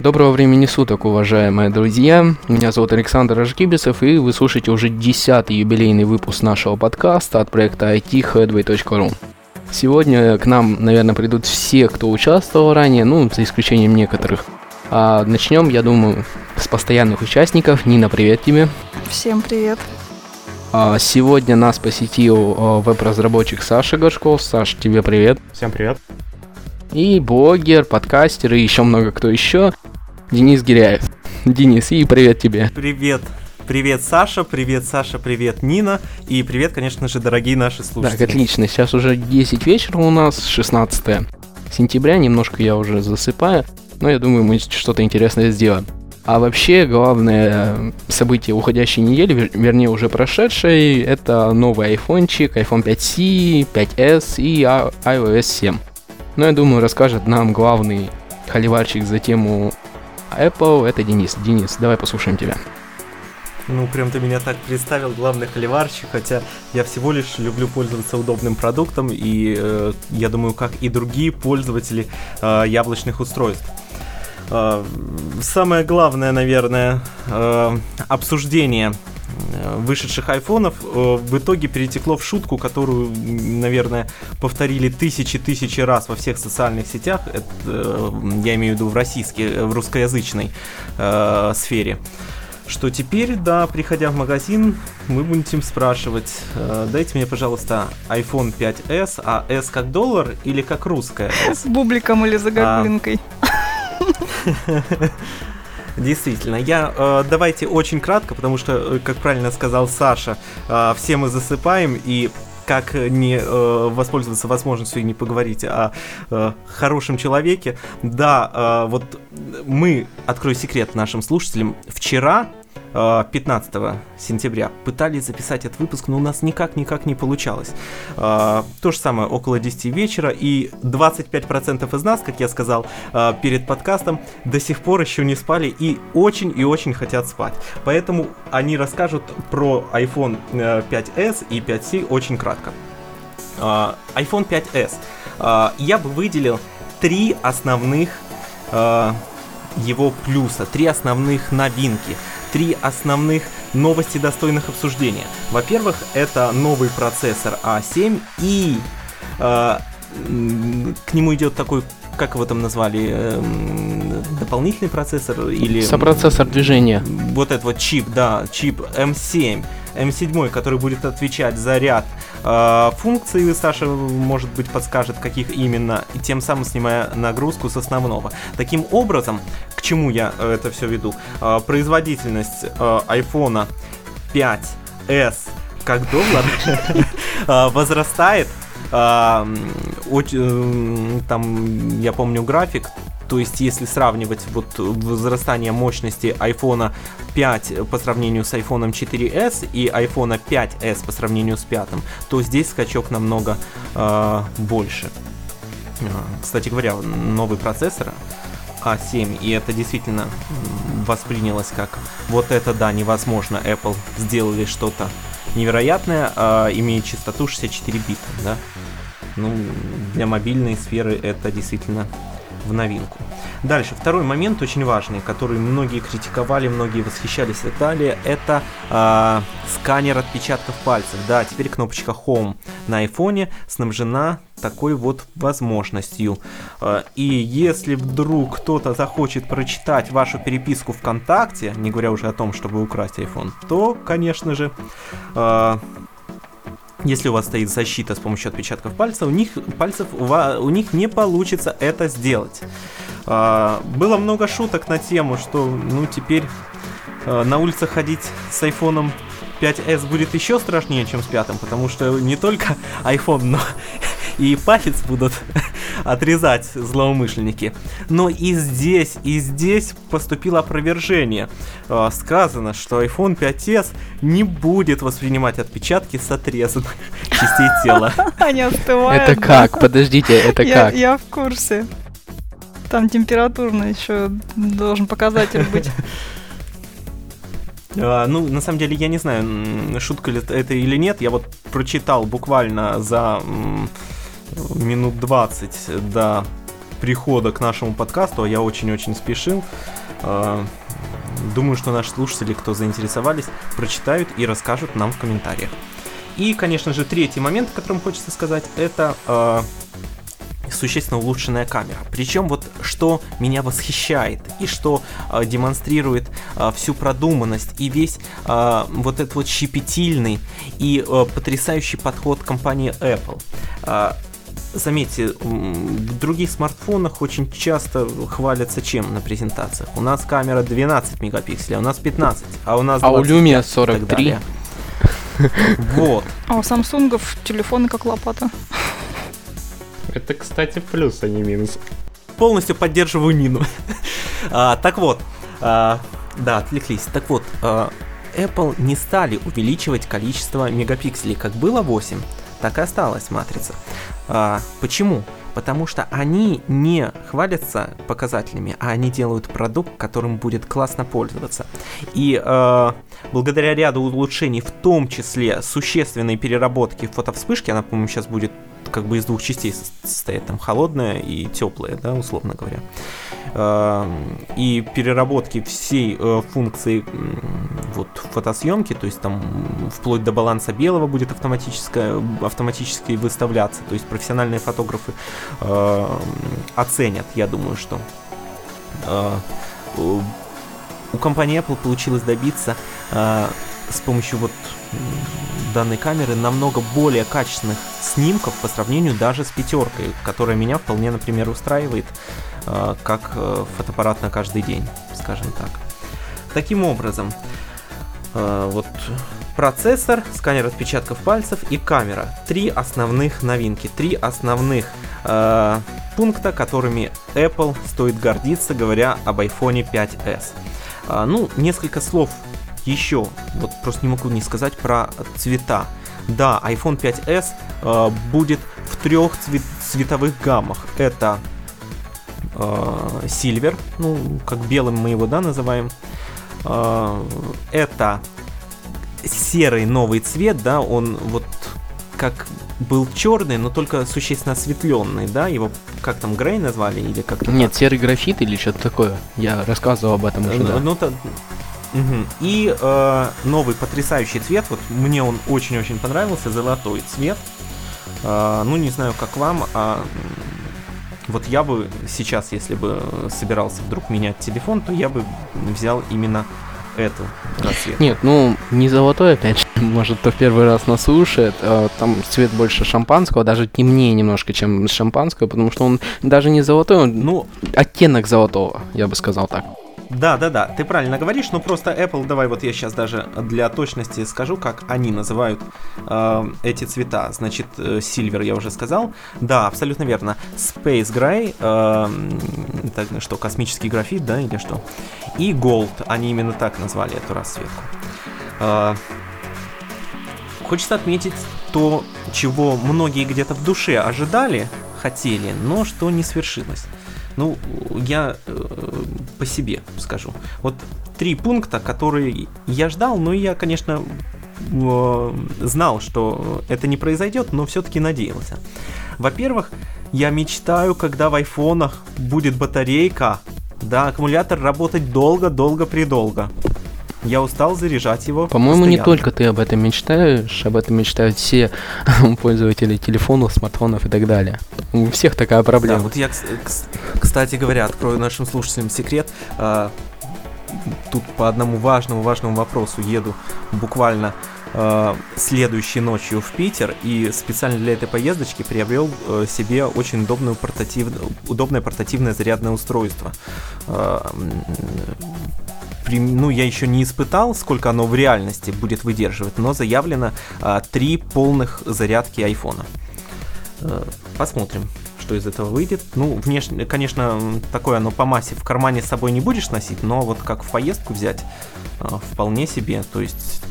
Доброго времени суток, уважаемые друзья. Меня зовут Александр Ажгибисов, и вы слушаете уже десятый юбилейный выпуск нашего подкаста от проекта itheadway.ru. Сегодня к нам, наверное, придут все, кто участвовал ранее, ну, за исключением некоторых. А начнем, я думаю, с постоянных участников. Нина, привет тебе. Всем привет. А сегодня нас посетил а, веб-разработчик Саша Горшков. Саш, тебе привет. Всем привет. И блогер, подкастер и еще много кто еще. Денис Гиряев. Денис, и привет тебе. Привет. Привет, Саша, привет, Саша, привет, Нина, и привет, конечно же, дорогие наши слушатели. Так, отлично, сейчас уже 10 вечера у нас, 16 сентября, немножко я уже засыпаю, но я думаю, мы что-то интересное сделаем. А вообще, главное событие уходящей недели, вернее уже прошедшей, это новый айфончик, iPhone 5C, 5S и iOS 7. Но я думаю, расскажет нам главный холиварчик за тему Apple, это Денис. Денис, давай послушаем тебя. Ну, прям ты меня так представил, главный холиварщик, хотя я всего лишь люблю пользоваться удобным продуктом, и э, я думаю, как и другие пользователи э, яблочных устройств. Э, самое главное, наверное, э, обсуждение вышедших айфонов э, в итоге перетекло в шутку, которую, наверное, повторили тысячи-тысячи раз во всех социальных сетях. Это, э, я имею в виду в российской, в русскоязычной э, сфере. Что теперь, да, приходя в магазин, мы будем спрашивать, э, дайте мне, пожалуйста, iPhone 5s, а S как доллар или как русская S? С бубликом или загогулинкой. Действительно, я э, давайте очень кратко, потому что, э, как правильно сказал Саша, э, все мы засыпаем и как не э, воспользоваться возможностью и не поговорить о э, хорошем человеке. Да, э, вот мы, открою секрет нашим слушателям, вчера 15 э, сентября пытались записать этот выпуск, но у нас никак-никак не получалось. Э, то же самое около 10 вечера, и 25% из нас, как я сказал э, перед подкастом, до сих пор еще не спали и очень и очень хотят спать. Поэтому они расскажут про iPhone 5s и 5c очень кратко. iPhone 5s. Я бы выделил три основных его плюса, три основных новинки три основных новости, достойных обсуждения. Во-первых, это новый процессор A7 и э, к нему идет такой как его там назвали, э, дополнительный процессор или... Сопроцессор движения. Вот этот вот чип, да, чип M7. M7, который будет отвечать за ряд функций, Саша, может быть, подскажет, каких именно, и тем самым снимая нагрузку с основного. Таким образом, к чему я э, это все веду? Э, производительность э, iPhone 5s как доллар э, возрастает а, там, я помню график, то есть если сравнивать вот возрастание мощности iPhone 5 по сравнению с iPhone 4s и iPhone 5s по сравнению с 5, то здесь скачок намного э, больше. Кстати говоря, новый процессор A7, и это действительно воспринялось как вот это да, невозможно, Apple сделали что-то невероятное, а, имеет частоту 64 бита, да. Ну, для мобильной сферы это действительно в новинку. Дальше, второй момент очень важный, который многие критиковали, многие восхищались и далее, это э, сканер отпечатков пальцев. Да, теперь кнопочка Home на айфоне снабжена такой вот возможностью. Э, и если вдруг кто-то захочет прочитать вашу переписку ВКонтакте, не говоря уже о том, чтобы украсть iPhone, то, конечно же, э, если у вас стоит защита с помощью отпечатков пальцев, у них пальцев у, них не получится это сделать. А, было много шуток на тему, что ну теперь а, на улицах ходить с айфоном 5s будет еще страшнее, чем с пятым, потому что не только iPhone, но и палец будут отрезать злоумышленники. Но и здесь, и здесь поступило опровержение. А, сказано, что iPhone 5s не будет воспринимать отпечатки с отрезанных частей тела. Они остывают. Это как? Подождите, это как? Я в курсе. Там температурно еще должен показатель быть. Uh, ну, на самом деле, я не знаю, шутка ли это или нет. Я вот прочитал буквально за минут 20 до прихода к нашему подкасту, а я очень-очень спешил. Э, думаю, что наши слушатели, кто заинтересовались, прочитают и расскажут нам в комментариях. И, конечно же, третий момент, о котором хочется сказать, это э, существенно улучшенная камера. Причем вот что меня восхищает и что э, демонстрирует э, всю продуманность и весь э, вот этот вот щепетильный и э, потрясающий подход компании Apple. Э, Заметьте, в других смартфонах очень часто хвалятся чем на презентациях. У нас камера 12 мегапикселей, а у нас 15, а у нас А у Lumia 43. Вот. А у Самсунгов телефоны как лопата. Это, кстати, плюс, а не минус. Полностью поддерживаю Нину. а, так вот, а, да, отвлеклись. Так вот, а, Apple не стали увеличивать количество мегапикселей, как было 8, так и осталась матрица. А, почему? Потому что они не хвалятся показателями, а они делают продукт, которым будет классно пользоваться. И э, благодаря ряду улучшений, в том числе существенной переработки фотовспышки, она, по-моему, сейчас будет как бы из двух частей состоит, там холодная и теплая, да, условно говоря. Эм, и переработки всей э, функции вот фотосъемки, то есть там вплоть до баланса белого будет автоматическое, автоматически выставляться, то есть профессиональные фотографы э, оценят, я думаю, что э, у компании Apple получилось добиться с помощью вот данной камеры намного более качественных снимков по сравнению даже с пятеркой, которая меня вполне, например, устраивает э, как э, фотоаппарат на каждый день, скажем так. Таким образом, э, вот процессор, сканер отпечатков пальцев и камера. Три основных новинки, три основных э, пункта, которыми Apple стоит гордиться, говоря об iPhone 5s. Э, ну, несколько слов еще, вот просто не могу не сказать про цвета. Да, iPhone 5s э, будет в трех цвет цветовых гаммах. Это э, Silver, ну, как белым мы его, да, называем. Э, это серый новый цвет, да, он вот как был черный, но только существенно осветленный, да, его как там Грей назвали или как-то Нет, так? серый графит или что-то такое. Я рассказывал об этом уже, ну, да. Ну, то, Угу. И э, новый потрясающий цвет, вот мне он очень-очень понравился, золотой цвет. Э, ну, не знаю, как вам, а вот я бы сейчас, если бы собирался вдруг менять телефон, то я бы взял именно эту расцветку. Нет, ну, не золотой, опять же, может, кто в первый раз нас слушает, э, там цвет больше шампанского, даже темнее немножко, чем шампанского, потому что он даже не золотой, он, ну, оттенок золотого, я бы сказал так. Да, да, да, ты правильно говоришь, но просто Apple, давай вот я сейчас даже для точности скажу, как они называют э, эти цвета. Значит, э, Silver я уже сказал. Да, абсолютно верно. Space Gray, э, так, что, космический графит, да, или что? И Gold, они именно так назвали эту расцветку. Э, хочется отметить то, чего многие где-то в душе ожидали, хотели, но что не свершилось. Ну, я э, по себе скажу. Вот три пункта, которые я ждал, но я, конечно, э, знал, что это не произойдет, но все-таки надеялся. Во-первых, я мечтаю, когда в айфонах будет батарейка, да, аккумулятор работать долго-долго-предолго. Я устал заряжать его. По-моему, не только ты об этом мечтаешь, об этом мечтают все пользователи телефонов, смартфонов и так далее. У всех такая проблема. Да, вот я, кстати говоря, открою нашим слушателям секрет. А, тут по одному важному важному вопросу еду буквально э, следующей ночью в Питер и специально для этой поездочки приобрел э, себе очень удобную портатив... удобное портативное зарядное устройство. Э, ну, я еще не испытал, сколько оно в реальности будет выдерживать, но заявлено а, три полных зарядки айфона. А, посмотрим, что из этого выйдет. Ну, внешне, конечно, такое оно по массе в кармане с собой не будешь носить, но вот как в поездку взять, а, вполне себе. То есть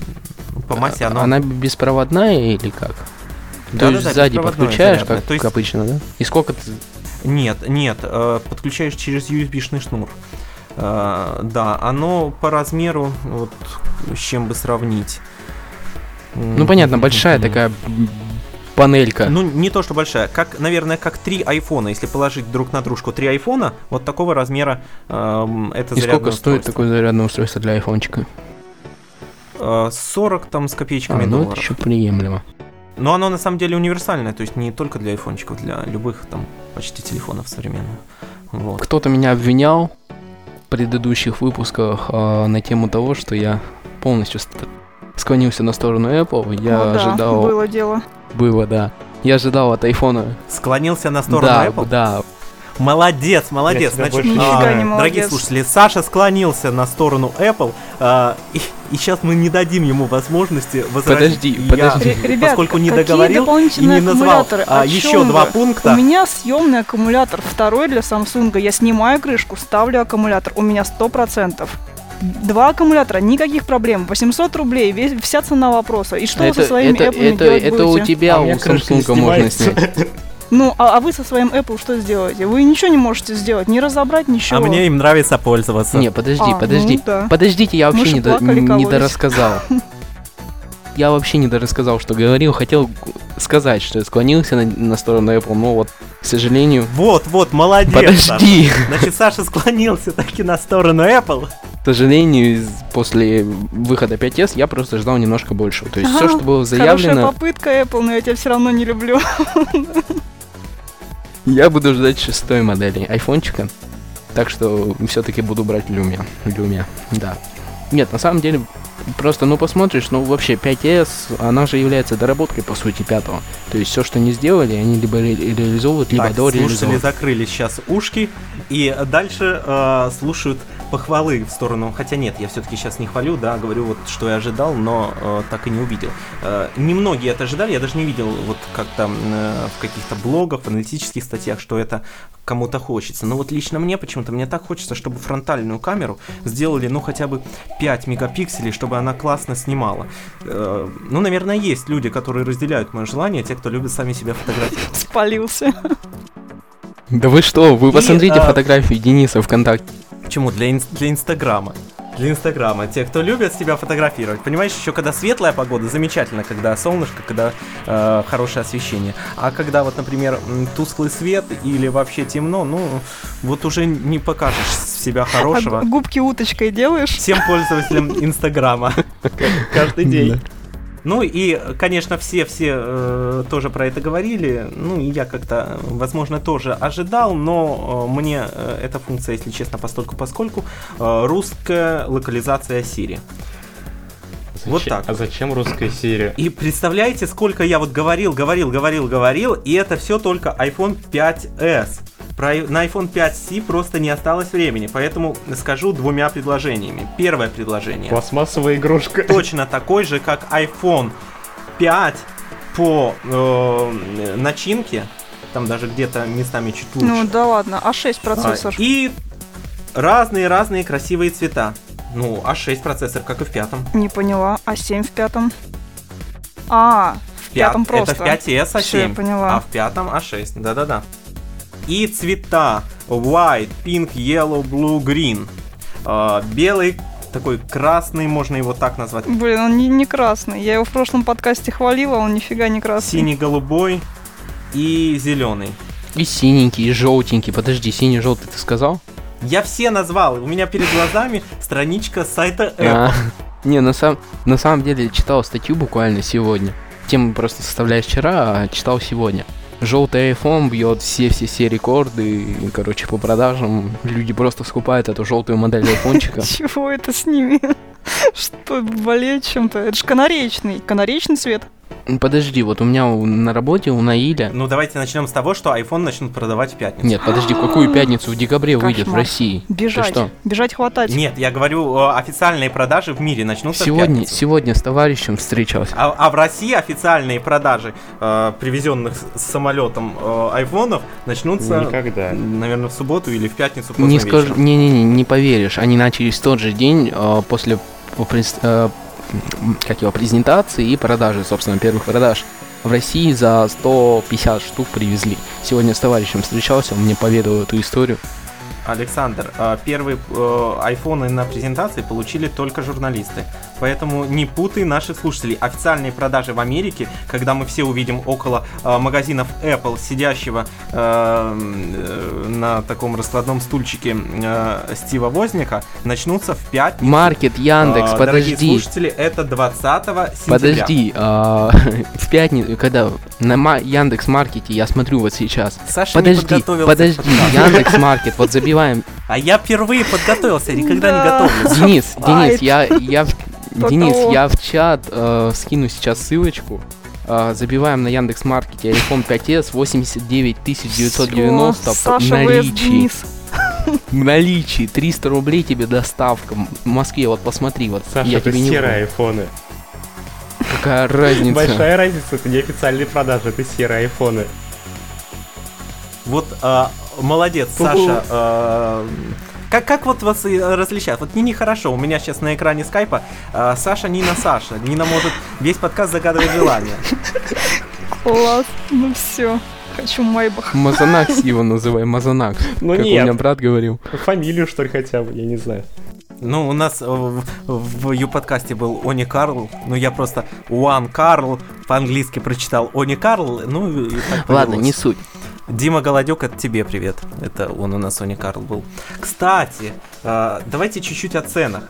ну, по массе оно... Она беспроводная или как? Да, То есть да, сзади подключаешь, как, То есть... обычно, да? И сколько ты... Нет, нет, э, подключаешь через USB-шный шнур. Uh, да, оно по размеру, вот с чем бы сравнить. Ну понятно, большая такая панелька. Ну, не то, что большая. Как, наверное, как три айфона. Если положить друг на дружку три айфона, вот такого размера эм, это И зарядное сколько стоит устройство. такое зарядное устройство для айфончика? Э, 40 там с А, копеечками ну это долларов. еще приемлемо. Но оно на самом деле универсальное, то есть не только для айфончиков, для любых там почти телефонов современных. Вот. Кто-то меня обвинял предыдущих выпусках а, на тему того, что я полностью ст- склонился на сторону Apple. Я Ну да, ожидал... было дело. Было, да. Я ожидал от айфона... Склонился на сторону да, Apple. да. Молодец, молодец. Значит, а, не дорогие слушатели, Саша склонился на сторону Apple, а, и, сейчас мы не дадим ему возможности возразить. Подожди, Я, подожди. Ре- Ребят, поскольку не договорил и не назвал а, еще два вы? пункта. У меня съемный аккумулятор второй для Samsung. Я снимаю крышку, ставлю аккумулятор. У меня 100%. Два аккумулятора, никаких проблем. 800 рублей, весь, вся цена вопроса. И что вы это, со своими это, Apple это, делать это у будете? тебя, А у у Samsung можно снять. Ну, а, а вы со своим Apple что сделаете? Вы ничего не можете сделать, не разобрать ничего. А мне им нравится пользоваться. Не, подожди, А, подожди. ну да. Подождите, я вообще не, до- не дорассказал. Я вообще не дорассказал, что говорил. Хотел сказать, что я склонился на, на сторону Apple, но вот, к сожалению... Вот, вот, молодец. Саша. Подожди! Значит, Саша склонился таки на сторону Apple. К сожалению, после выхода 5S я просто ждал немножко больше. То есть все, Ага, что было Хорошая заявлено, попытка Apple, но я тебя все равно не люблю. я буду ждать шестой модели айфончика. Так что все-таки буду брать Lumia. Lumia, да. Нет, на самом деле, просто, ну, посмотришь, ну, вообще, 5S, она же является доработкой, по сути, пятого. То есть все, что не сделали, они либо ре- реализовывают, либо Так, слушатели дореализовывают. закрыли сейчас ушки и дальше э, слушают похвалы в сторону. Хотя нет, я все-таки сейчас не хвалю, да, говорю вот, что я ожидал, но э, так и не увидел. Э, немногие это ожидали, я даже не видел вот как-то э, в каких-то блогах, в аналитических статьях, что это кому-то хочется. Но вот лично мне почему-то, мне так хочется, чтобы фронтальную камеру сделали, ну, хотя бы 5 мегапикселей, чтобы она классно снимала. Э, ну, наверное, есть люди, которые разделяют мое желание, те, кто любит сами себя фотографировать. Спалился. Да вы что, вы И, посмотрите а, фотографию Дениса ВКонтакте. Почему? Для, ин- для Инстаграма. Для Инстаграма. Те, кто любит себя фотографировать. Понимаешь, еще когда светлая погода, замечательно, когда солнышко, когда э, хорошее освещение. А когда вот, например, тусклый свет или вообще темно, ну, вот уже не покажешь себя хорошего А губки уточкой делаешь? всем пользователям Инстаграма каждый день. Ну и, конечно, все-все э, тоже про это говорили. Ну и я как-то, возможно, тоже ожидал, но э, мне э, эта функция, если честно, постольку поскольку э, русская локализация Siri. Вот Зачем- так. А зачем русская Сирия? И представляете, сколько я вот говорил, говорил, говорил, говорил, и это все только iPhone 5s. Про, на iPhone 5c просто не осталось времени, поэтому скажу двумя предложениями. Первое предложение Пластмассовая игрушка. точно такой же, как iPhone 5 по э, начинке, там даже где-то местами чуть лучше. Ну да ладно, А6 А, процессор. и разные-разные красивые цвета. Ну, А6 процессор, как и в пятом. Не поняла. А7 в пятом. А, в Пят- пятом просто. Это в 5s А7. Всё, я поняла. А в пятом А6. Да-да-да. И цвета white, pink, yellow, blue, green. А, белый, такой красный, можно его так назвать. Блин, он не, не красный. Я его в прошлом подкасте хвалила, он нифига не красный. Синий, голубой и зеленый. И синенький, и желтенький. Подожди, синий-желтый ты сказал? Я все назвал. У меня перед глазами страничка сайта Apple. А, Не, на, сам, на самом деле читал статью буквально сегодня. Тему просто составляешь вчера, а читал сегодня. Желтый iPhone бьет все-все-все рекорды, и, короче, по продажам люди просто скупают эту желтую модель айфончика. Чего это с ними? Что, болеют чем-то? Это же канареечный. Канареечный цвет. Подожди, вот у меня у- на работе у Наиля... Ну, давайте начнем с того, что iPhone начнут продавать в пятницу. Нет, подожди, в какую пятницу? В декабре выйдет в. России. Ты Бежать. что? Бежать хватать. Нет, я говорю, э, официальные продажи в мире начнутся в Сегодня, пятницу. сегодня с товарищем встречался. А, а в России официальные продажи э, привезенных с самолетом э, айфонов начнутся, Никогда. наверное, в субботу или в пятницу поздно Не скажу, не-не-не, не поверишь. Они начались в тот же день э, после э, м, как его презентации и продажи, собственно, первых продаж. В России за 150 штук привезли. Сегодня с товарищем встречался, он мне поведал эту историю. Александр, э, первые э, айфоны на презентации получили только журналисты. Поэтому не путай наших слушателей. Официальные продажи в Америке, когда мы все увидим около э, магазинов Apple, сидящего на таком раскладном стульчике Стива Возника, начнутся в пятницу. Маркет, Яндекс, Э, Дорогие подожди. слушатели, это 20 сентября. Подожди, а, в пятницу, когда на Яндекс Маркете я смотрю вот сейчас. Саша не Подожди, подготовился к подожди. Яндекс Маркет, вот забиваем. А я впервые подготовился, никогда не Да. готовлюсь. Денис, Денис, я, я, Денис, я в чат э, скину сейчас ссылочку. Э, забиваем на Яндекс Маркете iPhone 5s 89 990 Всё, в наличии. В наличии 300 рублей тебе доставка. В Москве, вот посмотри, вот Саша, я это тебе не айфоны. Какая разница? Большая разница, это не официальные продажи, это серые айфоны. Вот а, молодец, Саша. а, как, как вот вас различают? Вот не нехорошо. У меня сейчас на экране скайпа а, Саша, Нина, Саша. Нина может весь подкаст загадывать желание. Класс. Ну все. Хочу Майбах. Мазанакс его называем, Мазанакс. Ну как нет. у меня брат говорил. Фамилию, что ли, хотя бы, я не знаю. Ну, у нас э, в, в Ю-подкасте был Они Карл. Ну, я просто Уан Карл по-английски прочитал Они Карл. Ну, и так Ладно, не суть. Дима Голодек, это тебе привет. Это он у нас Они Карл был. Кстати, э, давайте чуть-чуть о ценах.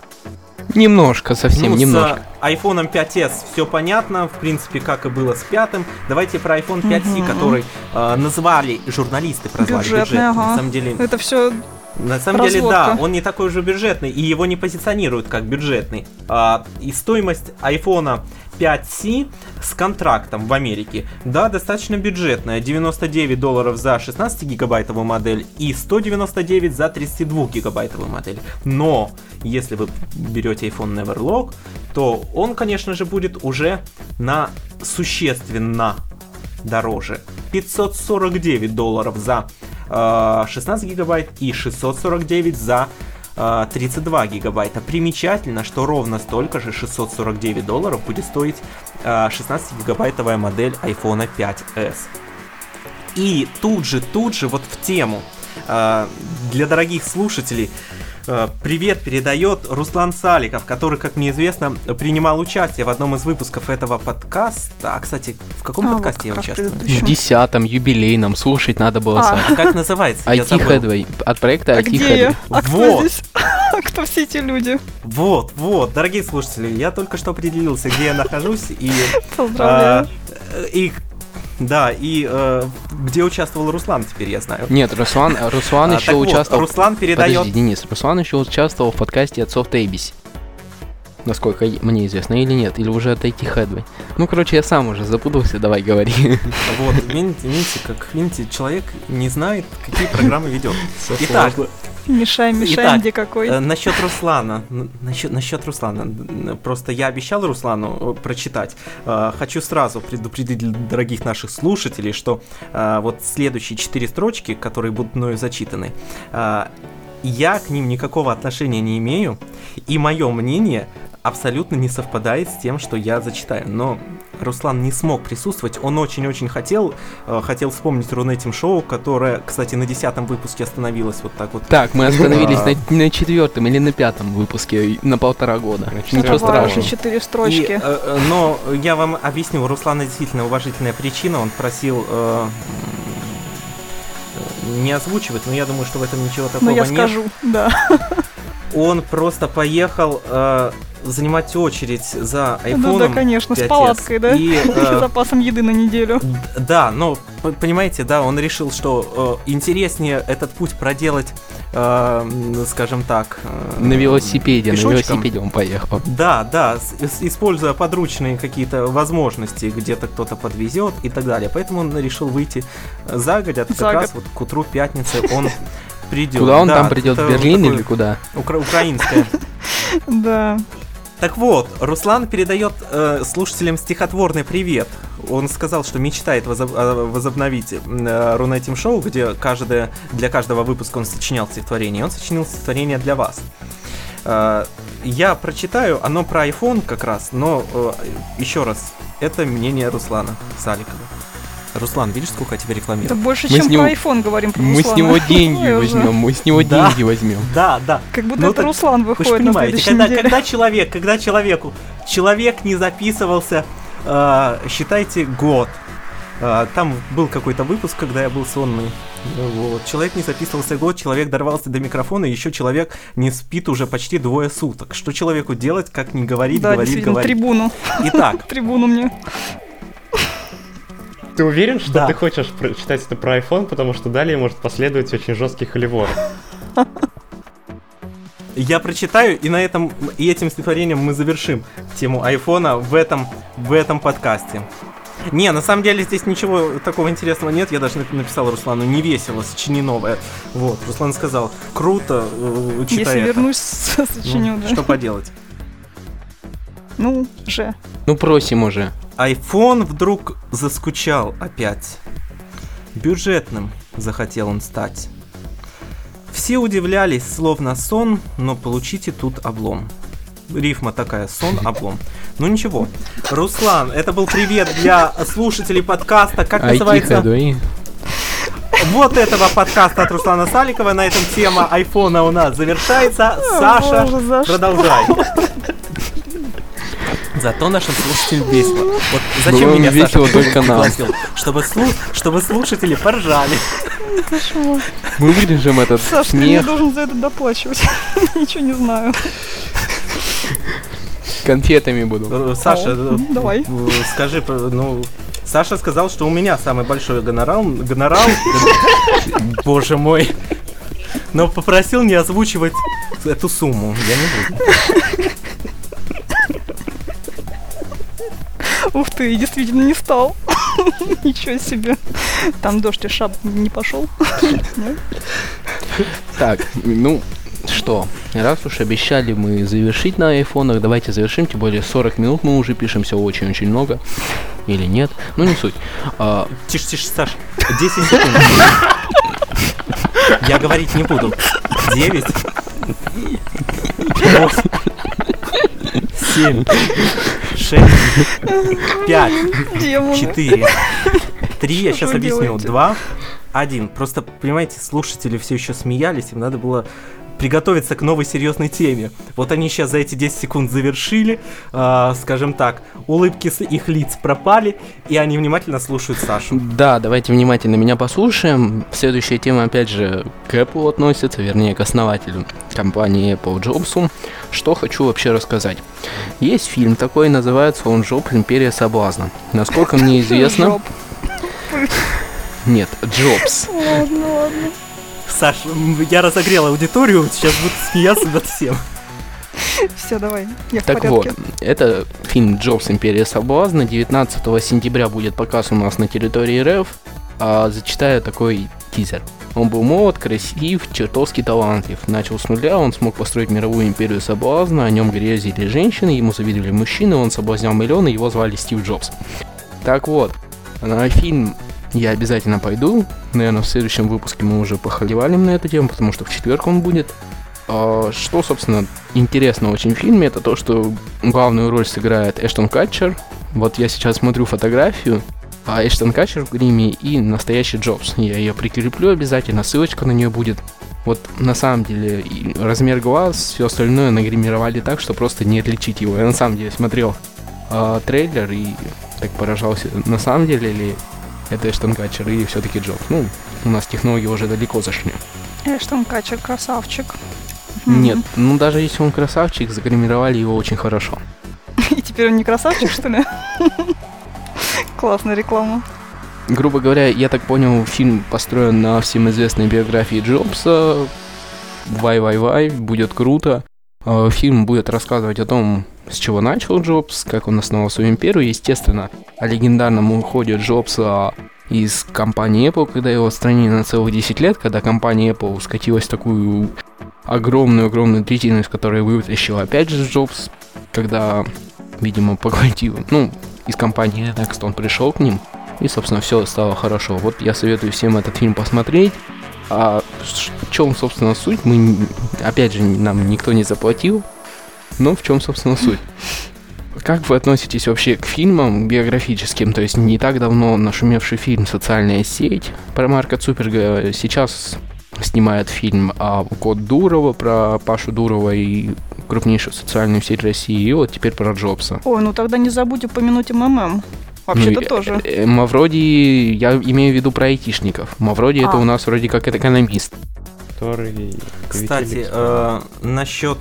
Немножко, совсем ну, немножко. с iPhone 5s все понятно, в принципе, как и было с пятым. Давайте про iPhone 5c, Мгм. который э, назвали, журналисты прозвали Бюджетный, бюджетным. ага. На самом деле, Это все на самом деле, да, Разводка. он не такой уже бюджетный, и его не позиционируют как бюджетный. А, и стоимость iPhone 5C с контрактом в Америке, да, достаточно бюджетная. 99 долларов за 16-гигабайтовую модель и 199 за 32-гигабайтовую модель. Но, если вы берете iPhone Neverlock, то он, конечно же, будет уже на существенно дороже. 549 долларов за э, 16 гигабайт и 649 за э, 32 гигабайта. Примечательно, что ровно столько же 649 долларов будет стоить э, 16 гигабайтовая модель iPhone 5s. И тут же, тут же, вот в тему э, для дорогих слушателей э, привет передает Руслан Саликов, который, как мне известно, принимал участие в одном из выпусков этого подкаста. А, кстати, в каком А, вот подкасте я как раз участвую? В десятом юбилейном слушать надо было А. Саш. А Как называется? Я IT. Headway. От проекта А IT где я? Headway. А кто Вот. здесь? Кто все эти люди? Вот, вот, дорогие слушатели, я только что определился, где я нахожусь и Поздравляю. а, и да, и э, где участвовал Руслан, теперь я знаю. Нет, Руслан, Руслан А, еще участвовал. Руслан передает. Подожди, Денис, Руслан еще участвовал в подкасте отцов Тейбиси. Насколько мне известно, или нет, или уже от IT Headway. Ну, короче, я сам уже запутался, давай говори. Вот, видите, видите, как видите, человек не знает, какие программы ведет. Итак, Мешай, мешай, итак, где какой. Э, Насчет Руслана. Насчет, насчет Руслана. Просто я обещал Руслану э, прочитать. Э, Хочу сразу предупредить дорогих наших слушателей, что э, вот следующие четыре строчки, которые будут мною зачитаны, э, я к ним никакого отношения не имею, и мое мнение абсолютно не совпадает с тем, что я зачитаю. Но Руслан не смог присутствовать, он очень-очень хотел, э, хотел вспомнить Рунетим шоу, которое, кстати, на десятом выпуске остановилось вот так вот Так, мы остановились А. на, на четвертом или на пятом выпуске на полтора года. На Ничего страшного. четыре И, строчки. э, э, но я вам объясню, у Руслана действительно уважительная причина, он просил э, не озвучивать, но я думаю, что в этом ничего такого Но Ну, я нет. скажу, да. Он просто поехал э, занимать очередь за Ну айфоном. да, конечно, с 5S. палаткой, да? И, э, запасом еды на неделю. Да, но понимаете, да, он решил, что э, интереснее этот путь проделать, э, скажем так, э, На велосипеде, на пешочком. велосипеде он поехал. Да, да, с- с- используя подручные какие-то возможности, где-то кто-то подвезет и так далее. Поэтому он решил выйти загодя, как За раз год. вот к утру пятницы он придет. Куда он Да, там придет? В Берлин или куда? укра- украинское. Да. Так вот, Руслан передает э, слушателям стихотворный привет. Он сказал, что мечтает возоб- э, возобновить э, Рунетим шоу, где каждое, для каждого выпуска он сочинял стихотворение. Он сочинил стихотворение для вас. Э, я прочитаю, оно про iPhone как раз, но э, еще раз, это мнение Руслана Саликова. Руслан, видишь, сколько я тебе Это рекламирую? больше, Мы чем с него- про iPhone говорим про Мы с Руслана. него деньги возьмем, мы с него Да. деньги возьмем. Да, да. Как будто Ну это Руслан Вы выходит понимаете, следующей когда, неделе. когда человек, когда человеку, человек не записывался, э, считайте, год. Э, там был какой-то выпуск, когда я был сонный. Вот. Человек не записывался год, человек дорвался до микрофона, и еще человек не спит уже почти двое суток. Что человеку делать, как не говорить, Да, говорить, говорить. трибуну. Итак, Трибуну мне. Ты уверен, что Да. ты хочешь прочитать это про iPhone, потому что далее может последовать очень жесткий холивор. я прочитаю, и на этом, и этим стихотворением мы завершим тему айфона в этом, в этом подкасте. Не, на самом деле здесь ничего такого интересного нет. Я даже нап- написал Руслану, не весело, сочини новое. Вот, Руслан сказал, круто, э, читай Если это. вернусь, сочиню, Ну, да. Что поделать? Ну, же. Ну просим уже. iPhone вдруг заскучал опять. Бюджетным захотел он стать. Все удивлялись, словно сон, но получите тут облом. Рифма такая, сон, облом. Ну ничего. Руслан, это был привет для слушателей подкаста. Как называется? Вот этого подкаста от Руслана Саликова. На этом тема айфона у нас завершается. Саша, продолжай. Зато нашим слушателям весело. Вот Было зачем им меня весело Саша только нам. пригласил? Чтобы, слу- чтобы слушатели поржали. Мы вырежем этот Саш, ты мне смех, должен за это доплачивать. Ничего не знаю. конфетами буду. Э, Саша, О, э, давай. э, скажи, ну, Саша сказал, что у меня самый большой гонорар. Гонорар. Боже мой. Но попросил не озвучивать эту сумму. Я не буду. Ух ты, действительно не стал. Ничего себе. Там дождь и шап не пошел. Так, ну что, раз уж обещали мы завершить на айфонах, давайте завершим, тем более 40 минут мы уже пишем, все очень-очень много. Или нет, ну не суть. А, Тише, тише, Саш. 10 секунд. Я говорить не буду. 9. 8. 7. 6. 5. Демоны. 4. 3. Я сейчас объясню. 2. 1. Просто, понимаете, слушатели все еще смеялись, им надо было приготовиться к новой серьезной теме. Вот они сейчас за эти 10 секунд завершили, а, скажем так, улыбки с их лиц пропали, и они внимательно слушают Сашу. да, давайте внимательно меня послушаем. Следующая тема, опять же, к Apple относится, вернее, к основателю компании Apple Джобсу. Что хочу вообще рассказать. Есть фильм такой, называется он «Джоб. Империя соблазна». Насколько мне известно... Нет, Джобс. Ладно, ладно. Саш, я разогрел аудиторию, сейчас буду смеяться над всем. Все, давай. Я в Так вот, это фильм «Джобс. Империя соблазна». 19 сентября будет показ у нас на территории РФ. А, зачитаю такой тизер. Он был молод, красив, чертовски талантлив. Начал с нуля, он смог построить мировую империю соблазна, о нем грезили женщины, ему завидовали мужчины, он соблазнял миллионы, его звали Стив Джобс. Так вот, на фильм я обязательно пойду. Наверное, в следующем выпуске мы уже похоливалим на эту тему, потому что в четверг он будет. А, Что, собственно, интересно очень в фильме, это то, что главную роль сыграет Эштон Катчер. Вот я сейчас смотрю фотографию, а Эштон Катчер в гриме и настоящий Джобс. Я ее прикреплю обязательно, ссылочка на нее будет. Вот на самом деле размер глаз, все остальное нагримировали так, что просто не отличить его. Я на самом деле смотрел а, трейлер и так поражался, на самом деле ли это Эштон Катчер и все-таки Джобс. Ну, у нас технологии уже далеко зашли. Эштон Качер красавчик. Нет, ну даже если он красавчик, загримировали его очень хорошо. И теперь он не красавчик, что ли? Классная реклама. Грубо говоря, я так понял, фильм построен на всем известной биографии Джобса. Вай-вай-вай, будет круто. Э, Фильм будет рассказывать о том, с чего начал Джобс, как он основал свою империю. Естественно, о легендарном уходе Джобса из компании Apple, когда его отстранили на целых 10 лет, когда компания Apple скатилась в такую огромную-огромную из которой вытащил опять же Джобс, когда, видимо, поглотил, ну, из компании Next он пришел к ним, и, собственно, все стало хорошо. Вот я советую всем этот фильм посмотреть. А в чем, собственно, суть, мы, опять же, нам никто не заплатил, но в чем, собственно, суть. как вы относитесь вообще к фильмам биографическим? То есть не так давно нашумевший фильм «Социальная сеть» про Марка Цуперга сейчас снимает фильм о Код Дурова, про Пашу Дурова и крупнейшую социальную сеть России, и вот теперь про Джобса. Ой, ну тогда не забудь упомянуть МММ. Вообще-то Ну, тоже. э, э, Мавроди, я имею в виду про айтишников. Мавроди это А. у нас вроде как это экономист. Который... Кстати, э, насчет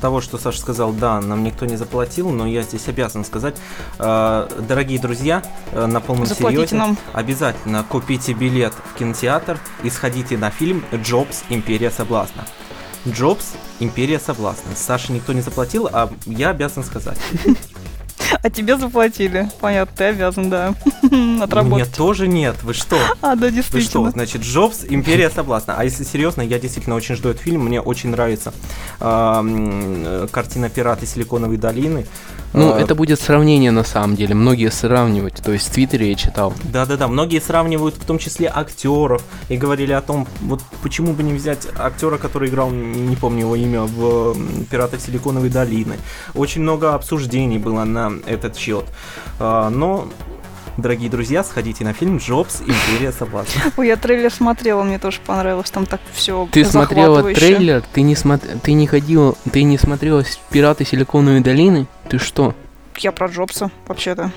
того, что Саша сказал, да, нам никто не заплатил, но я здесь обязан сказать, э, дорогие друзья, э, на полном Заплатите серьезе, нам. обязательно купите билет в кинотеатр и сходите на фильм «Джобс. Империя соблазна». «Джобс. Империя соблазна». Саше никто не заплатил, а я обязан сказать. А тебе заплатили. Понятно, ты обязан, да. Мне Отработать. тоже нет, вы что? А, да, Вы что, действительно. значит, Джобс, Империя соблазна. А если серьезно, я действительно очень жду этот фильм, мне очень нравится э, картина «Пираты Силиконовой долины». Ну, А, это будет сравнение на самом деле. Многие сравнивать. То есть в Твиттере я читал. Да-да-да, многие сравнивают в том числе актеров и говорили о том, вот почему бы не взять актера, который играл, не помню его имя, в «Пиратах Силиконовой долины». Очень много обсуждений было на этот счет. А, Но, дорогие друзья, сходите на фильм «Джобс. Империя соблазна». Ой, я трейлер смотрела, мне тоже понравилось. Там так все Ты смотрела трейлер, ты не, смо... ты не ходила, ты не смотрела «Пираты Силиконовой долины»? Ты что? Я про Джобса, вообще-то.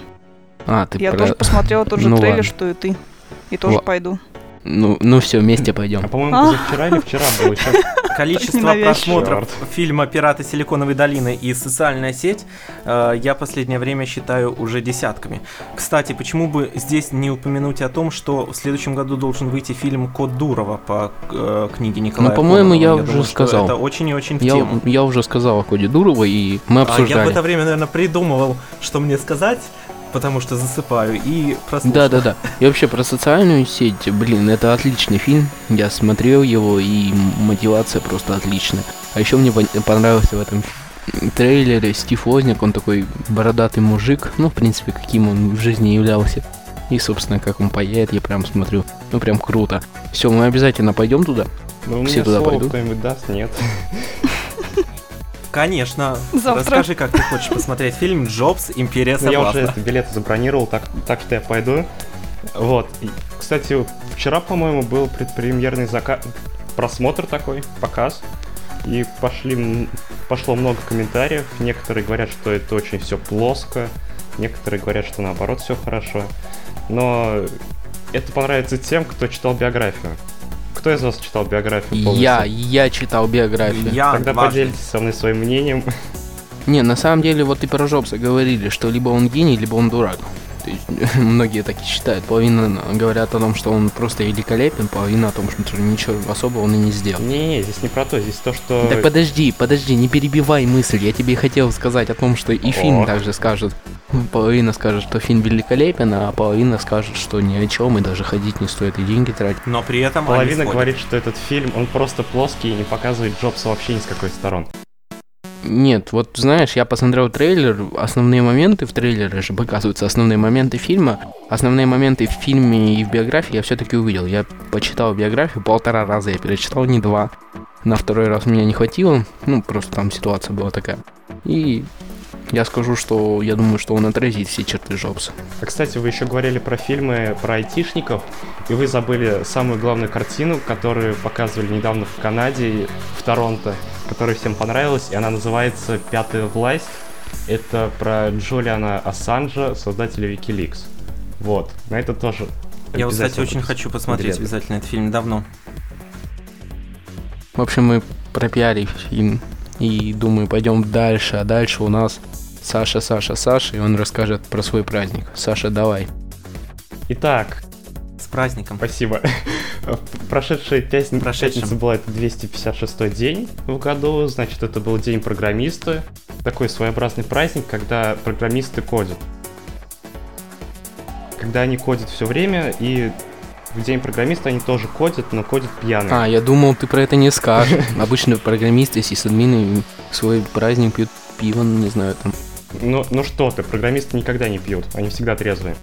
А, ты Я про... тоже посмотрела тот же Ну трейлер, ладно. что и ты. И тоже Ла- пойду. Ну, ну все, вместе А пойдем. по-моему, А. позавчера или вчера был еще. Количество просмотров фильма «Пираты Силиконовой долины» и «Социальная сеть» э, я последнее время считаю уже десятками. Кстати, почему бы здесь не упомянуть о том, что в следующем году должен выйти фильм «Код Дурова» по э, книге Николая Ну, по-моему, Кононова. я уже думаю, сказал. Это очень и очень в Я, тему. я уже сказал о Коде Дуровой, и мы А я в обсуждали. это время, наверное, придумывал, что мне сказать, потому что засыпаю, и прослушал. Да, да, да. И вообще про социальную сеть, блин, это отличный фильм. Я смотрел его, и мотивация просто отличная. А еще мне пон- понравился в этом трейлере Стив Возняк, он такой бородатый мужик, ну, в принципе, каким он в жизни являлся. И, собственно, как он поедет, я прям смотрю. Ну, прям круто. Все, мы обязательно пойдем туда. Ну, Все туда пойдут? кто-нибудь даст? Нет. Конечно. Завтра. Расскажи, как ты хочешь посмотреть фильм «Джобс. Империя Ну, я уже соблазна». это, билет забронировал, так, так что я пойду. Вот. И, кстати, вчера, по-моему, был предпремьерный зака... просмотр такой, показ. И пошли, пошло много комментариев. Некоторые говорят, что это очень все плоско. Некоторые говорят, что наоборот все хорошо. Но это понравится тем, кто читал биографию. Кто из вас читал биографию полностью? Я, я читал биографию. Я Тогда дважды. поделитесь со мной своим мнением. Не, на самом деле, вот и про Джобса говорили, что либо он гений, либо он дурак. Многие так и считают. Половина говорят о том, что он просто великолепен, половина о том, что ничего особого он и не сделал. Не, здесь не про то, здесь то, что... Так подожди, подожди, не перебивай мысль. Я тебе хотел сказать о том, что и фильм также скажет. Половина скажет, что фильм великолепен, а половина скажет, что ни о чем, и даже ходить не стоит, и деньги тратить. Но при этом Половина говорит, что этот фильм, он просто плоский и не показывает Джобса вообще ни с какой стороны. Нет, вот знаешь, я посмотрел трейлер, основные моменты в трейлере же показываются, основные моменты фильма, основные моменты в фильме и в биографии я все-таки увидел. Я почитал биографию полтора раза, я перечитал, не два. На второй раз меня не хватило, ну просто там ситуация была такая. И я скажу, что я думаю, что он отразит все черты Джобса. А, кстати, вы еще говорили про фильмы про айтишников, и вы забыли самую главную картину, которую показывали недавно в Канаде, в Торонто, которая всем понравилась, и она называется «Пятая власть». Это про Джулиана Ассанжа, создателя Wikileaks. Вот, на это тоже Я, вот, кстати, очень хочу посмотреть билеты. обязательно этот фильм давно. В общем, мы пропиарили фильм и думаю, пойдем дальше, а дальше у нас Саша, Саша, Саша, и он расскажет про свой праздник. Саша, давай. Итак, С праздником. Спасибо. Прошедшая пятница, Прошедшим. пятница была это 256 день в году, значит, это был день программиста. Такой своеобразный праздник, когда программисты кодят. Когда они кодят все время, и в день программиста они тоже кодят, но кодят пьяные. А, я думал, ты про это не скажешь. Обычно программисты, сисадмины свой праздник пьют пиво, ну, не знаю, там. Ну, ну что ты, программисты никогда не пьют, они всегда трезвые.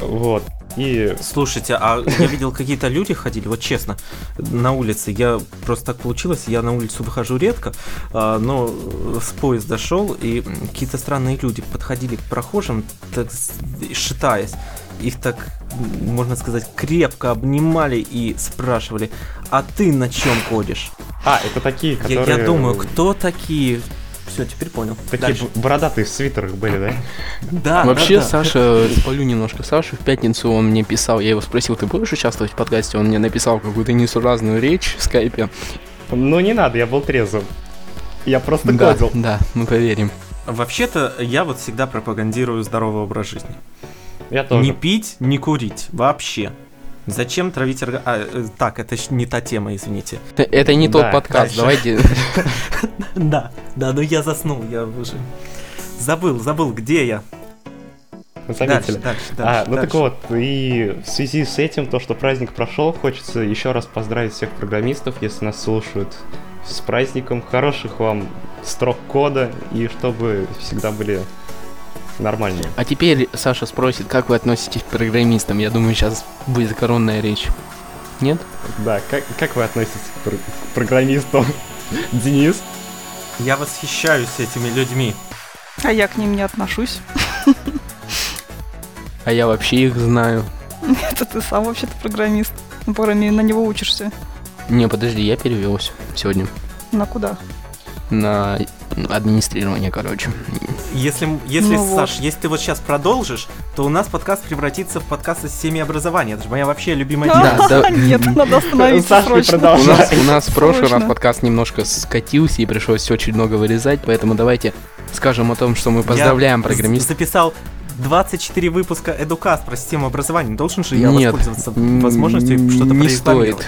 Вот. И Слушайте, а я видел, какие-то люди ходили, вот честно, на улице. Я просто так получилось, я на улицу выхожу редко, а, но с поезда шел, и какие-то странные люди подходили к прохожим, так шатаясь. Их так, можно сказать, крепко обнимали и спрашивали, а ты на чем ходишь? А, это такие, Я, которые... я думаю, кто такие? Все, теперь понял. Такие Дальше. бородатые в свитерах были, да? Да, Вообще. Саша, спалю немножко Сашу. В пятницу он мне писал, я его спросил, ты будешь участвовать в подкасте? Он мне написал какую-то несуразную речь в скайпе. Ну не надо, я был трезвым. Я просто Да, кодил. да, мы поверим. Вообще-то я вот всегда пропагандирую здоровый образ жизни. Я тоже. Не пить, не курить. Вообще. Зачем травить орга... а, э, так, это не та тема, извините. Это- не Да, тот подкаст, дальше. давайте. Да, да, но я заснул, я уже... Забыл, забыл, где я. Заметили. Дальше, дальше, А, дальше. ну так дальше. вот, и в связи с этим, то, что праздник прошел, хочется еще раз поздравить всех программистов, если нас слушают, с праздником. Хороших вам строк кода, и чтобы всегда были нормальные. А теперь Саша спросит, как вы относитесь к программистам? Я думаю, сейчас будет коронная речь. Нет? Да, как, как вы относитесь к, пр- к программистам? Денис? Я восхищаюсь этими людьми. А я к ним не отношусь. А я вообще их знаю. Это ты сам вообще-то программист. Ну, по крайней мере, на него учишься. Не, подожди, я перевелся сегодня На куда? на администрирование, короче. Если, если Ну вот. Саш, если ты вот сейчас продолжишь, то у нас подкаст превратится в подкаст о системе образования. Это же моя вообще любимая тема. Да, да. Нет, надо остановиться срочно. У нас, у нас в прошлый раз подкаст немножко скатился и пришлось очень много вырезать, поэтому давайте скажем о том, что мы поздравляем Я программистов. записал 24 выпуска Эдукаст про систему образования. Должен же я Нет, воспользоваться возможностью что-то не прорекламировать?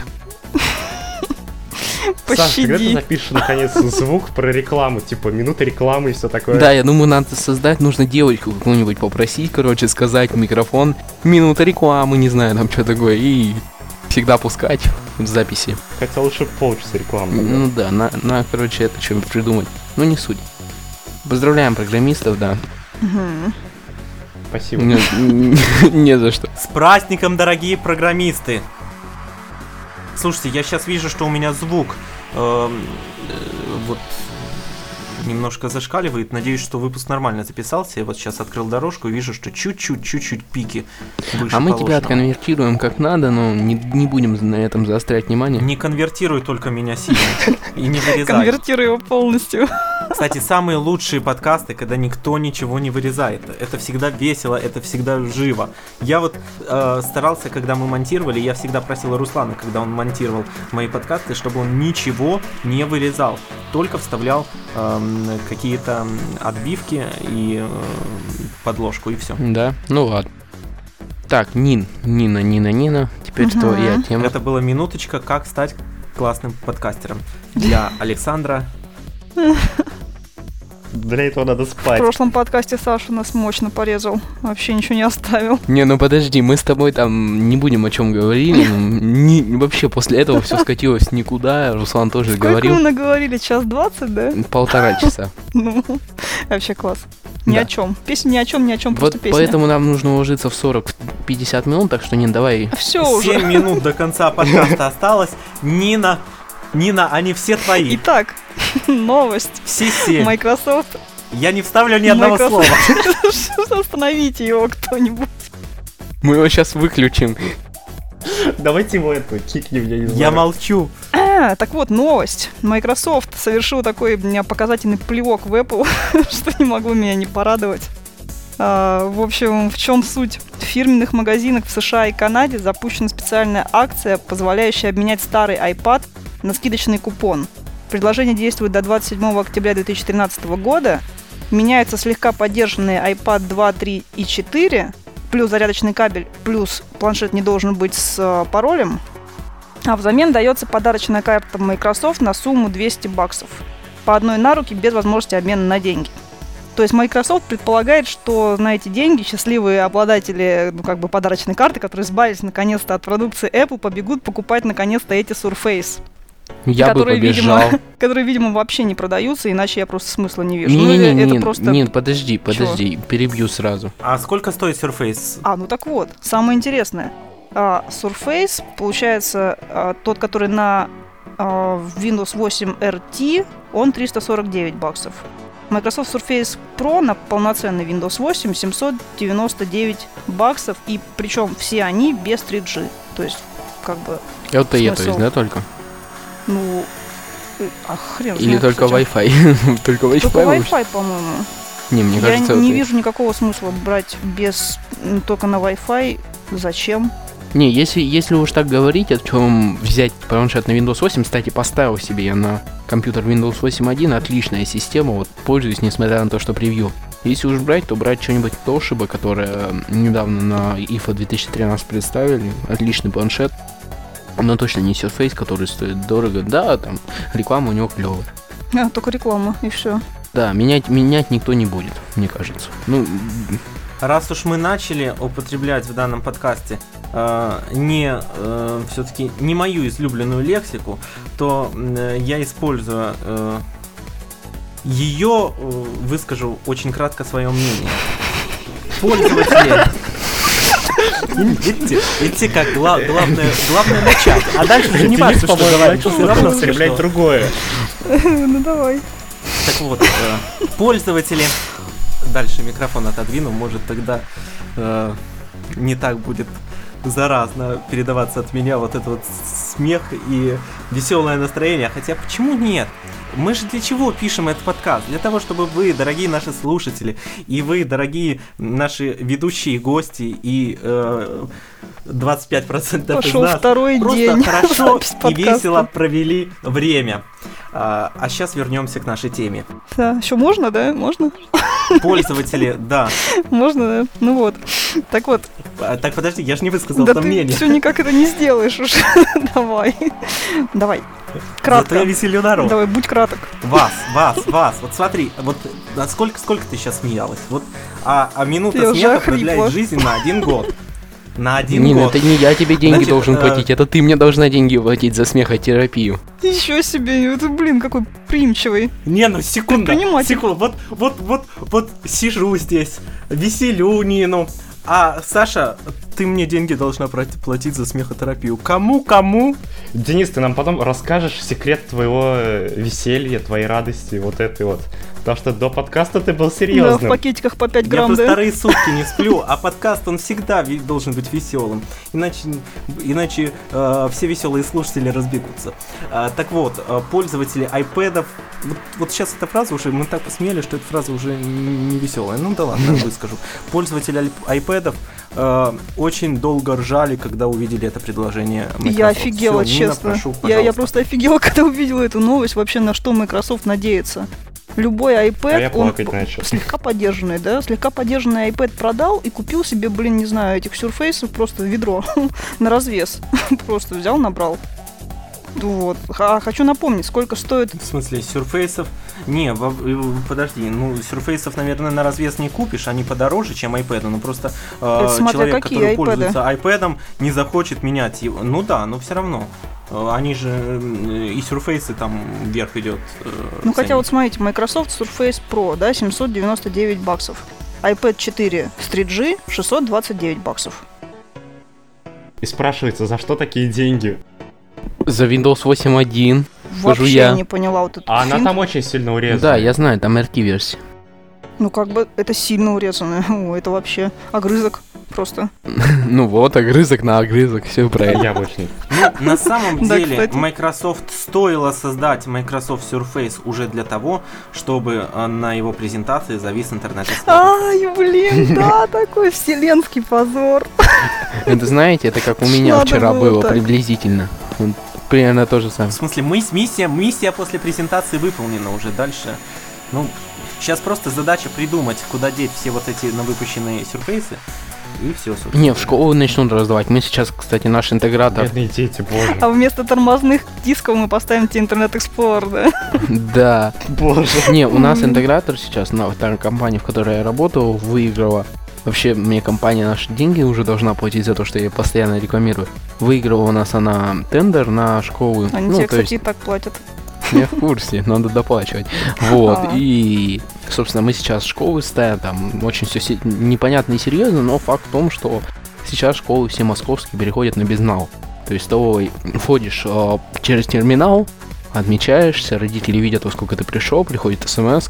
Стоит. Саш, когда ты Пощади. запишешь наконец звук про рекламу, типа минута рекламы и все такое? Да, я думаю, надо создать, нужно девочку какую-нибудь попросить, короче, сказать в микрофон, минута рекламы, не знаю, там что такое, и всегда пускать в записи. Хотя лучше полчаса рекламы. тогда. Ну да, на, на короче, это что-нибудь придумать. Ну, не суть. Поздравляем программистов, да. Спасибо. Не, не за что. С праздником, дорогие программисты! Слушайте, я сейчас вижу, что у меня звук. Эм, э, вот немножко зашкаливает. Надеюсь, что выпуск нормально записался. Я вот сейчас открыл дорожку и вижу, что чуть-чуть, чуть-чуть пики выше А мы тебя положенного. отконвертируем как надо, но не, не будем на этом заострять внимание. Не конвертируй только меня сильно и не вырезай. Конвертируй его полностью. Кстати, самые лучшие подкасты, когда никто ничего не вырезает. Это всегда весело, это всегда живо. Я вот э, старался, когда мы монтировали, я всегда просил Руслана, когда он монтировал мои подкасты, чтобы он ничего не вырезал, только вставлял эм, какие-то отбивки и э, подложку и все. Да, ну ладно. Так, Нин, Нина, Нина, Нина. Теперь Мгм. твоя тема. Это была минуточка, как стать классным подкастером для Александра. Для этого надо В спать. прошлом подкасте Саша нас мощно порезал. Вообще ничего не оставил. Не, ну подожди, мы с тобой там не будем о чем говорили. ну, ни- вообще после этого все скатилось никуда. Руслан тоже Сколько говорил. мы наговорили? Час двадцать, да? Полтора часа. Ну, вообще класс. Ни Да. о чем. Песня ни о чем, ни о чем, Вот просто песня. поэтому нам нужно уложиться в 40-50 минут, так что, Нин, давай. Все уже. 7 минут до конца подкаста осталось. Нина, Нина, они все твои. Итак, новость. Все семь. Microsoft. Я не вставлю ни одного слова. Microsoft. Остановите его кто-нибудь. Мы его сейчас выключим. Давайте его это, кикнем, я не знаю. Я молчу. А, так вот, новость. Microsoft совершил такой у меня показательный плевок в Apple, что не могло меня не порадовать. А, в общем, в чем суть? В фирменных магазинах в США и Канаде запущена специальная акция, позволяющая обменять старый iPad на скидочный купон. Предложение действует до 27 октября 2013 года. Меняются слегка поддержанные iPad 2, 3 и 4, плюс зарядочный кабель, плюс планшет не должен быть с э, паролем. А взамен дается подарочная карта Microsoft на сумму 200 баксов. По одной на руки, без возможности обмена на деньги. То есть Microsoft предполагает, что на эти деньги счастливые обладатели ну, как бы подарочной карты, которые избавились наконец-то от продукции Apple, побегут покупать наконец-то эти Surface. Я бы которые, побежал. видимо, которые, видимо, вообще не продаются, иначе я просто смысла не вижу. Ну, Не-не-не, или это нет, просто... нет, подожди, подожди, перебью сразу. А сколько стоит Surface? А, ну так вот, самое интересное. А, Surface, получается, а, тот, который на а, Windows 8 RT, он 349 баксов. Microsoft Surface Pro на полноценный Windows 8 799 баксов, и причем все они без 3G. То есть, как бы, Это я, то есть, да, только? Ну, э, а хрен Или знает, только кстати. Wi-Fi? Только Wi-Fi? Только? Wi-Fi, по-моему. Не, мне Я кажется, не это- вижу никакого смысла брать без только на Wi-Fi. Зачем? Не, если, если уж так говорить, о чем взять планшет на Windows 8, кстати, поставил себе я на компьютер Windows 8.1, отличная система, вот пользуюсь, несмотря на то, что превью. Если уж брать, то брать что-нибудь Toshiba, которое недавно на IFA 2013 представили, отличный планшет, но точно не Surface, который стоит дорого, да, там реклама у него клевая. А, только реклама, и все. Да, менять, менять никто не будет, мне кажется. Ну, Раз уж мы начали употреблять в данном подкасте э, не все-таки не мою излюбленную лексику, то э, я использую э, ее, э, выскажу очень кратко свое мнение. Пользователи. Видите, видите, как гла- главное, главное начать. А дальше уже не важно, что говорить. всё равно смешно. другое. Ну давай. Так вот, э, пользователи... Дальше микрофон отодвину, может тогда э, не так будет заразно передаваться от меня вот этот вот смех и веселое настроение. Хотя почему нет? Мы же для чего пишем этот подкаст? Для того, чтобы вы, дорогие наши слушатели, и вы, дорогие наши ведущие гости, и э, 25% из Пошел нас второй просто день. хорошо и весело провели время. А, а сейчас вернемся к нашей теме. Да, еще можно, да? Можно? Пользователи, да. Можно, да? Ну вот. Так вот, А, Так, подожди, я же не высказал да там ты мнение. все никак это не сделаешь уже. Давай. Давай. Зато я Кратко. веселю народ. Давай, будь краток. Вас, вас, вас. Вот смотри, вот а сколько, сколько ты сейчас смеялась? Вот, а, а минута Я смеха продляет жизнь на один год. На один Нина, год. это не я тебе деньги Значит, должен э, платить, это ты мне должна деньги платить за смехотерапию. Еще себе, это, блин, какой примчивый. Не, ну секунду, Предприниматель. секунду, вот, вот, вот, вот сижу здесь, веселю Нину, а Саша, ты мне деньги должна платить за смехотерапию. Кому, кому? Денис, ты нам потом расскажешь секрет твоего э, веселья, твоей радости, вот этой вот. Потому что до подкаста ты был Да, в серьезным. пакетиках по 5 Я грамм, просто да? вторые сутки не сплю, а подкаст он всегда должен быть веселым, иначе, иначе э, все веселые слушатели разбегутся. А, так вот, э, пользователи iPad, вот, вот сейчас эта фраза уже, мы так посмели, что эта фраза уже не веселая. Ну да ладно, выскажу. Пользователи iPad э, очень долго ржали, когда увидели это предложение. Microsoft. Я офигела, Всё, Нина, честно. прошу, я, я просто офигела, когда увидела эту новость, вообще на что Microsoft надеется. Любой iPad, А он начал. слегка поддержанный, да, слегка поддержанный iPad продал и купил себе, блин, не знаю, этих сюрфейсов просто ведро на развес. Просто взял, набрал. Вот. А хочу напомнить, сколько стоит... В смысле, сюрфейсов? Не, э, подожди, ну, сюрфейсов, наверное, на развес не купишь, они подороже, чем iPad, ну просто э, смотря человек, какие который iPad'ы. пользуется iPad, не захочет менять его. Ну да, но все равно. Э, Они же э, и сюрфейсы там вверх идет. э, Ну, хотя вот смотрите, Microsoft Surface Pro, да, 799 баксов. iPad 4 с 3G 629 баксов. И спрашивается, за что такие деньги? За Windows 8.1. Вообще я. не поняла вот этот А она финт. там очень сильно урезана. Да, я знаю, там RT-версия. Ну, как бы это сильно урезано. О, это вообще огрызок просто. Ну вот, огрызок на огрызок, все правильно. Яблочный. Ну, на самом деле. Microsoft стоило создать Microsoft Surface уже для того, чтобы э, на его презентации завис интернет. Ай, блин, да, такой вселенский позор. Это знаете, это как у меня Надо вчера было приблизительно. Примерно то же самое. В смысле, мы, миссия, миссия после презентации выполнена уже дальше. Ну, сейчас просто задача придумать, куда деть все вот эти новыпущенные сюрфейсы. И все, собственно. Не, в школу начнут раздавать. Мы сейчас, кстати, наш интегратор. Бедные дети, боже. А вместо тормозных дисков мы поставим тебе интернет Explorer, да? Да. Боже. Не, у нас интегратор сейчас на второй компании, в которой я работал, выиграла Вообще, мне компания наши деньги уже должна платить за то, что я её постоянно рекламирую. Выиграла у нас она тендер на школу. Они ну, тебе, то есть кстати, и так платят. я в курсе, надо доплачивать. Вот, А. и, собственно, мы сейчас школы ставим, там очень все непонятно и серьезно, но факт в том, что сейчас школы все московские переходят на безнал. То есть ты входишь э, через терминал, отмечаешься, родители видят, во сколько ты пришел, приходит смс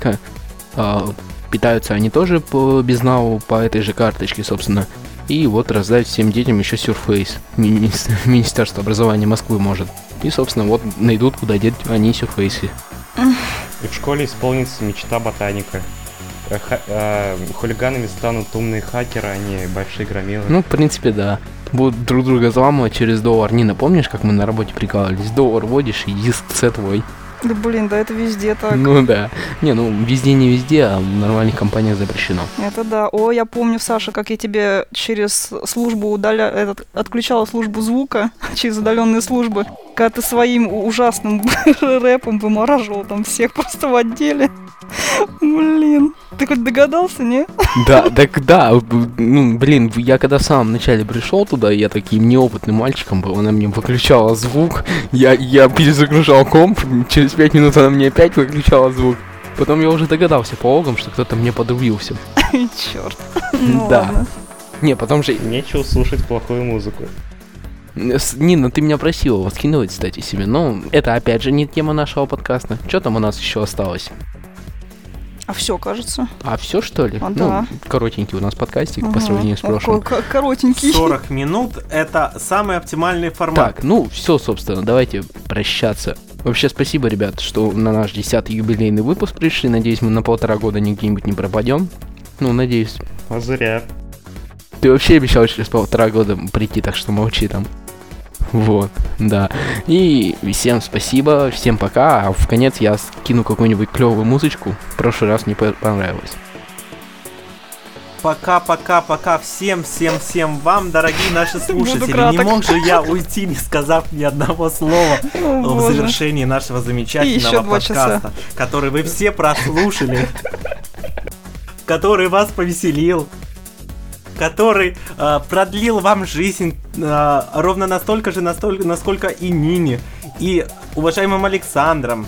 питаются они тоже по безналу, по этой же карточке, собственно. И вот раздать всем детям еще сюрфейс. Мини- Министерство образования Москвы может. И, собственно, вот найдут, куда деть они сюрфейсы. И в школе исполнится мечта ботаника. Э, ха- э, Хулиганами станут умные хакеры, а не большие громилы. Ну, в принципе, да. Будут друг друга взламывать через доллар. Нина, помнишь, как мы на работе прикалывались? Доллар вводишь, и диск С твой. Да блин, да это везде так. Ну да. Не, ну везде не везде, а в нормальных компаниях запрещено. Это да. О, я помню, Саша, как я тебе через службу удаля... этот, отключала службу звука, через удаленные службы, когда ты своим ужасным рэпом вымораживал там всех просто в отделе. Блин. Ты хоть догадался, не? Да, так да, ну, блин, я когда в самом начале пришел туда, я таким неопытным мальчиком был, она мне выключала звук, я, я перезагружал комп, через пять минут она мне опять выключала звук. Потом я уже догадался по логам, что кто-то мне подрубился. Черт. Ну Да. ладно. Не, потом же... Нечего слушать плохую музыку. Нина, ты меня просила вот скидывать, кстати, себе, но это опять же не тема нашего подкаста. Что там у нас еще осталось? А все, кажется. А все что ли? А, ну, да. коротенький у нас подкастик по Ага. сравнению с прошлым. ко- Коротенький. 40 минут это самый оптимальный формат. Так, ну все, собственно, давайте прощаться. Вообще спасибо, ребят, что на наш десятый юбилейный выпуск пришли. Надеюсь, мы на полтора года нигде-нибудь не пропадем. Ну, надеюсь. А зря. Ты вообще обещал через полтора года прийти, так что молчи там. Вот, да. И всем спасибо, всем пока. А в конец я скину какую-нибудь клевую музычку. В прошлый раз мне по- понравилось. Пока-пока-пока всем, всем, всем вам, дорогие наши слушатели. Не мог же я уйти, не сказав ни одного слова О, в боже. завершении нашего замечательного подкаста, который вы все прослушали, который вас повеселил, который э, продлил вам жизнь э, ровно настолько же, настолько, насколько и Нине, и уважаемым Александром.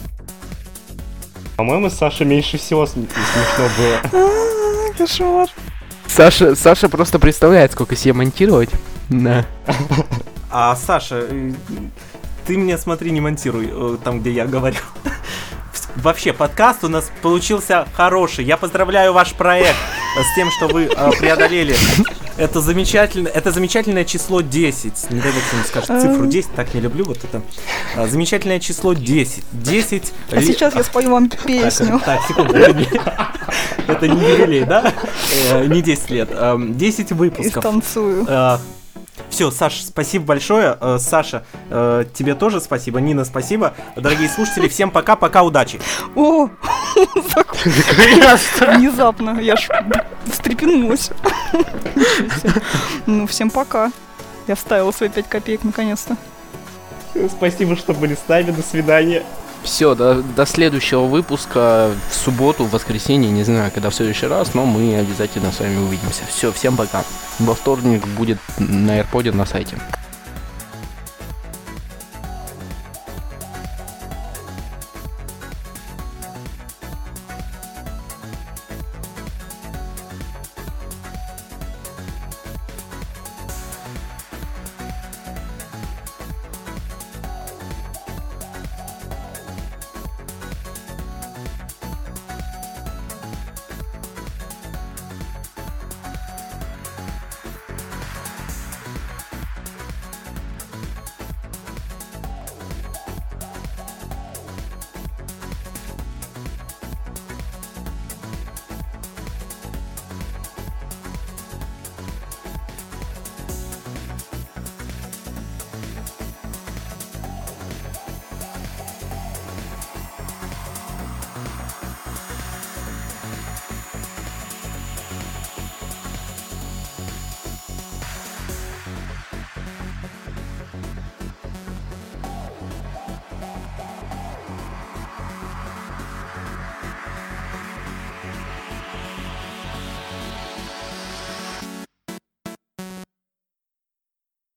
По-моему, Саша меньше всего см- смешно было. А, Кошмар. Саша, Саша просто представляет, сколько себе монтировать. Да. А Саша, э, ты мне смотри, не монтируй э, там, где я говорю. Вообще, подкаст у нас получился хороший. Я поздравляю ваш проект с тем, что вы э, преодолели это замечательное, это замечательное число 10. Не дай бог, кто-нибудь скажет цифру 10, так не люблю вот это. А, Замечательное число 10. 10 А сейчас я спою вам песню. так, секунду. Это не, юбилей, да? Э, Не 10 лет. эм, 10 И выпусков. Все, Саш, спасибо большое. Э, Саша, э, тебе тоже спасибо. Нина, спасибо. Дорогие слушатели, всем пока, пока, удачи. О, внезапно. Я ж встрепенулась. Ну, всем пока. Я вставила свои 5 копеек наконец-то. Спасибо, что были с нами. До свидания. Все, до, до следующего выпуска в субботу, в воскресенье, не знаю, когда в следующий раз, но мы обязательно с вами увидимся. Все, всем пока. Во вторник будет на AirPod на сайте.